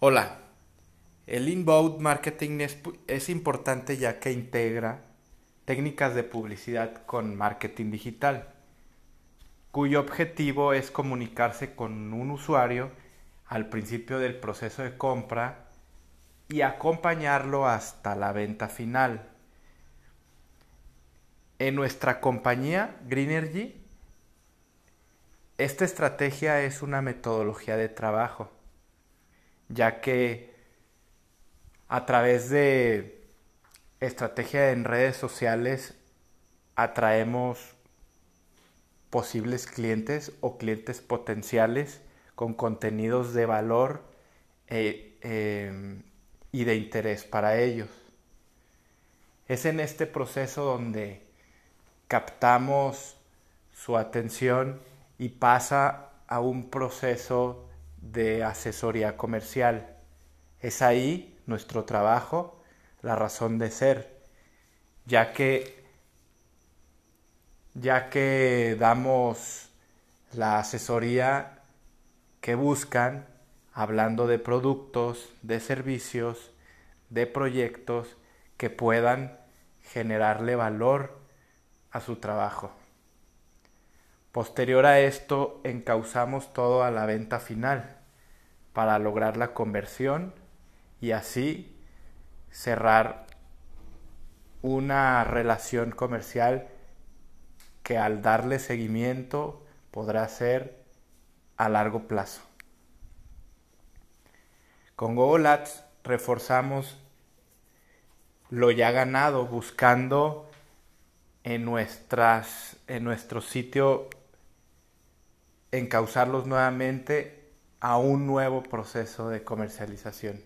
Hola, el inbound marketing es, importante ya que integra técnicas de publicidad con marketing digital, cuyo objetivo es comunicarse con un usuario al principio del proceso de compra y acompañarlo hasta la venta final. En nuestra compañía Greenergy, esta estrategia es una metodología de trabajo ya que a través de estrategia en redes sociales atraemos posibles clientes o clientes potenciales con contenidos de valor eh, em, y de interés para ellos. Es en este proceso donde captamos su atención y pasa a un proceso de asesoría comercial. Es ahí nuestro trabajo, la razón de ser, ya que ya que damos la asesoría que buscan hablando de productos, de servicios, de proyectos que puedan generarle valor a su trabajo. Posterior a esto, encauzamos todo a la venta final para lograr la conversión y así cerrar una relación comercial que al darle seguimiento podrá ser a largo plazo. Con Google Ads reforzamos lo ya ganado buscando en, nuestras, en nuestro sitio encauzarlos nuevamente a un nuevo proceso de comercialización.